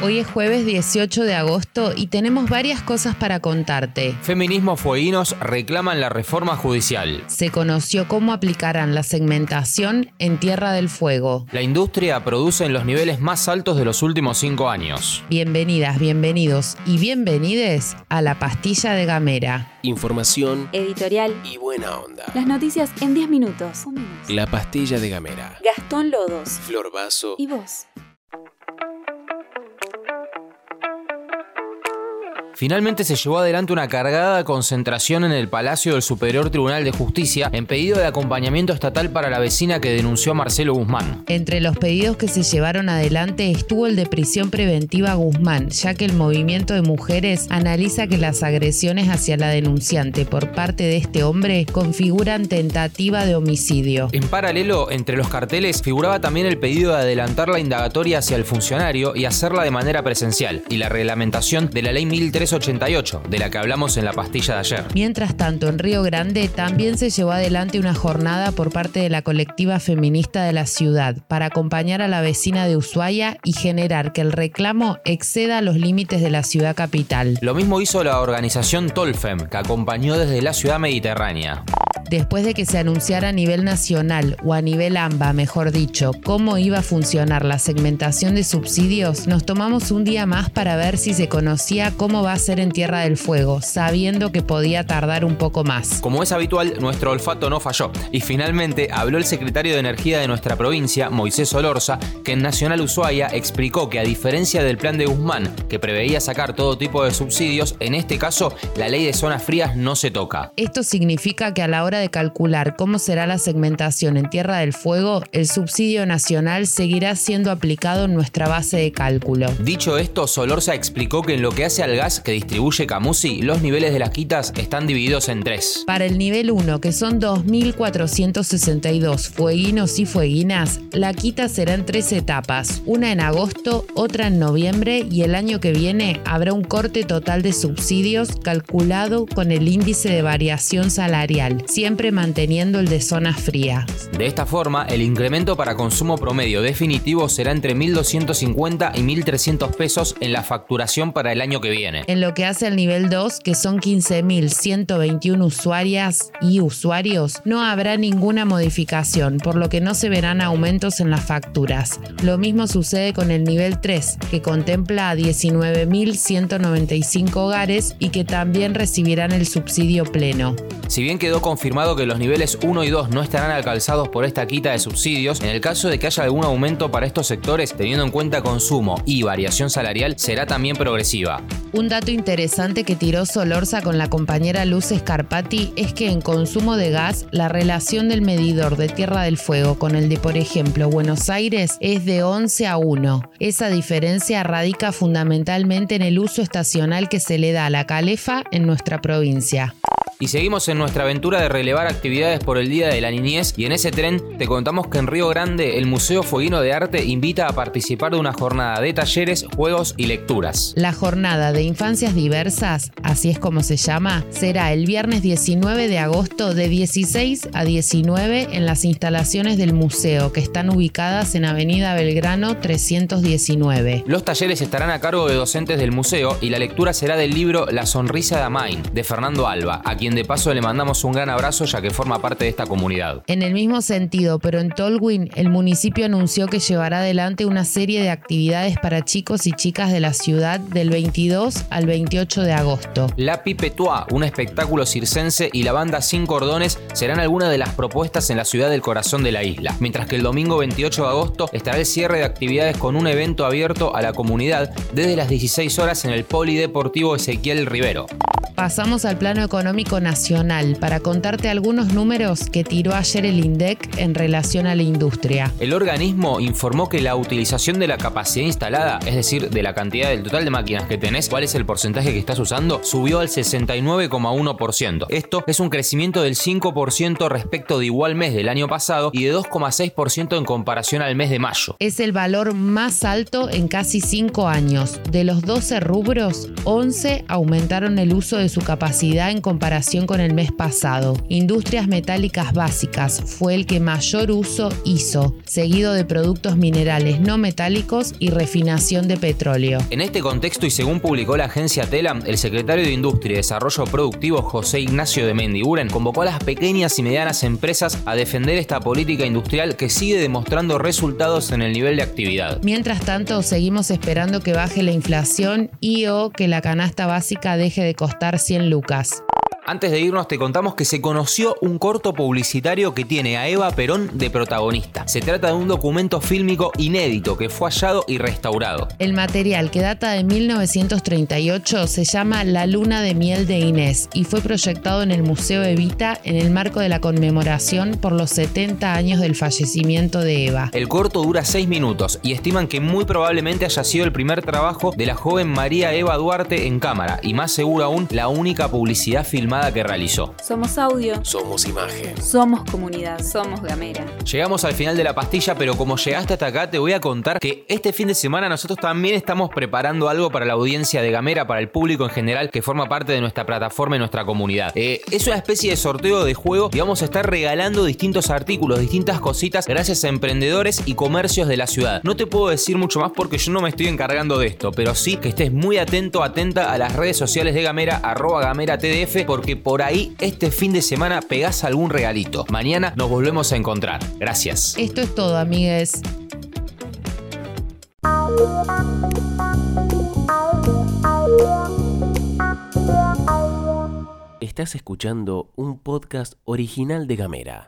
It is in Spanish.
Hoy es jueves 18 de agosto y tenemos varias cosas para contarte. Feminismos fueguinos reclaman la reforma judicial. Se conoció cómo aplicarán la segmentación en Tierra del Fuego. La industria produce en los niveles más altos de los últimos cinco años. Bienvenidas, bienvenidos y bienvenides a la pastilla de Gamera. Información, editorial y buena onda. Las noticias en 10 minutos. La pastilla de Gamera. Gastón Lodos. Flor Vaso. Y vos. Finalmente se llevó adelante una cargada concentración en el Palacio del Superior Tribunal de Justicia en pedido de acompañamiento estatal para la vecina que denunció a Marcelo Guzmán. Entre los pedidos que se llevaron adelante estuvo el de prisión preventiva a Guzmán, ya que el movimiento de mujeres analiza que las agresiones hacia la denunciante por parte de este hombre configuran tentativa de homicidio. En paralelo, entre los carteles figuraba también el pedido de adelantar la indagatoria hacia el funcionario y hacerla de manera presencial, y la reglamentación de la ley 1003 88, de la que hablamos en la pastilla de ayer. Mientras tanto, en Río Grande también se llevó adelante una jornada por parte de la colectiva feminista de la ciudad para acompañar a la vecina de Ushuaia y generar que el reclamo exceda los límites de la ciudad capital. Lo mismo hizo la organización Tolfem, que acompañó desde la ciudad mediterránea después de que se anunciara a nivel nacional o a nivel AMBA, mejor dicho, cómo iba a funcionar la segmentación de subsidios, nos tomamos un día más para ver si se conocía cómo va a ser en Tierra del Fuego, sabiendo que podía tardar un poco más. Como es habitual, nuestro olfato no falló y finalmente habló el secretario de Energía de nuestra provincia, Moisés Olorza, que en Nacional Ushuaia explicó que a diferencia del plan de Guzmán, que preveía sacar todo tipo de subsidios, en este caso la ley de zonas frías no se toca. Esto significa que a la hora de calcular cómo será la segmentación en Tierra del Fuego, el subsidio nacional seguirá siendo aplicado en nuestra base de cálculo. Dicho esto, Solorza explicó que en lo que hace al gas que distribuye Camusi, los niveles de las quitas están divididos en tres. Para el nivel 1, que son 2.462 fueguinos y fueguinas, la quita será en tres etapas, una en agosto, otra en noviembre y el año que viene habrá un corte total de subsidios calculado con el índice de variación salarial, siempre manteniendo el de zona fría. De esta forma, el incremento para consumo promedio definitivo será entre 1.250 y 1.300 pesos en la facturación para el año que viene. En lo que hace al nivel 2, que son 15.121 usuarias y usuarios, no habrá ninguna modificación, por lo que no se verán aumentos en las facturas. Lo mismo sucede con el nivel 3, que contempla a 19.195 hogares y que también recibirán el subsidio pleno. Si bien quedó confirmado que los niveles 1 y 2 no estarán alcanzados por esta quita de subsidios, en el caso de que haya algún aumento para estos sectores, teniendo en cuenta consumo y variación salarial, será también progresiva. Un dato interesante que tiró Solorza con la compañera Luz Scarpati es que en consumo de gas la relación del medidor de Tierra del Fuego con el de, por ejemplo, Buenos Aires es de 11 a 1. Esa diferencia radica fundamentalmente en el uso estacional que se le da a la calefa en nuestra provincia. Y seguimos en nuestra aventura de relevar actividades por el Día de la Niñez y en ese tren te contamos que en Río Grande el Museo Fueguino de Arte invita a participar de una jornada de talleres, juegos y lecturas. La jornada de infancias diversas, así es como se llama, será el viernes 19 de agosto de 16 a 19 en las instalaciones del museo que están ubicadas en Avenida Belgrano 319. Los talleres estarán a cargo de docentes del museo y la lectura será del libro La sonrisa de Amain de Fernando Alba, a quien de paso le mandamos un gran abrazo ya que forma parte de esta comunidad. En el mismo sentido, pero en Tolwyn, el municipio anunció que llevará adelante una serie de actividades para chicos y chicas de la ciudad del 22 al 28 de agosto. La Pipetua, un espectáculo circense y la banda Sin Cordones serán algunas de las propuestas en la ciudad del corazón de la isla, mientras que el domingo 28 de agosto estará el cierre de actividades con un evento abierto a la comunidad desde las 16 horas en el Polideportivo Ezequiel Rivero. Pasamos al plano económico nacional para contarte algunos números que tiró ayer el INDEC en relación a la industria. El organismo informó que la utilización de la capacidad instalada, es decir, de la cantidad del total de máquinas que tenés, cuál es el porcentaje que estás usando, subió al 69,1%. Esto es un crecimiento del 5% respecto de igual mes del año pasado y de 2,6% en comparación al mes de mayo. Es el valor más alto en casi 5 años. De los 12 rubros, 11 aumentaron el uso de su capacidad en comparación con el mes pasado. Industrias metálicas básicas fue el que mayor uso hizo, seguido de productos minerales no metálicos y refinación de petróleo. En este contexto y según publicó la agencia Telam, el secretario de Industria y Desarrollo Productivo José Ignacio de Mendiguren convocó a las pequeñas y medianas empresas a defender esta política industrial que sigue demostrando resultados en el nivel de actividad. Mientras tanto, seguimos esperando que baje la inflación y o que la canasta básica deje de costar 100 lucas. Antes de irnos te contamos que se conoció un corto publicitario que tiene a Eva Perón de protagonista. Se trata de un documento fílmico inédito que fue hallado y restaurado. El material que data de 1938 se llama La luna de miel de Inés y fue proyectado en el Museo Evita en el marco de la conmemoración por los 70 años del fallecimiento de Eva. El corto dura 6 minutos y estiman que muy probablemente haya sido el primer trabajo de la joven María Eva Duarte en cámara y más seguro aún la única publicidad filmada que realizó. Somos audio. Somos imagen. Somos comunidad. Somos gamera. Llegamos al final de la pastilla, pero como llegaste hasta acá, te voy a contar que este fin de semana nosotros también estamos preparando algo para la audiencia de Gamera, para el público en general que forma parte de nuestra plataforma y nuestra comunidad. Eh, es una especie de sorteo de juego y vamos a estar regalando distintos artículos, distintas cositas, gracias a emprendedores y comercios de la ciudad. No te puedo decir mucho más porque yo no me estoy encargando de esto, pero sí que estés muy atento, atenta a las redes sociales de Gamera, arroba Gamera TDF, porque por ahí este fin de semana pegás algún regalito. Mañana nos volvemos a encontrar. Gracias. Esto es todo, amigues. Estás escuchando un podcast original de Gamera.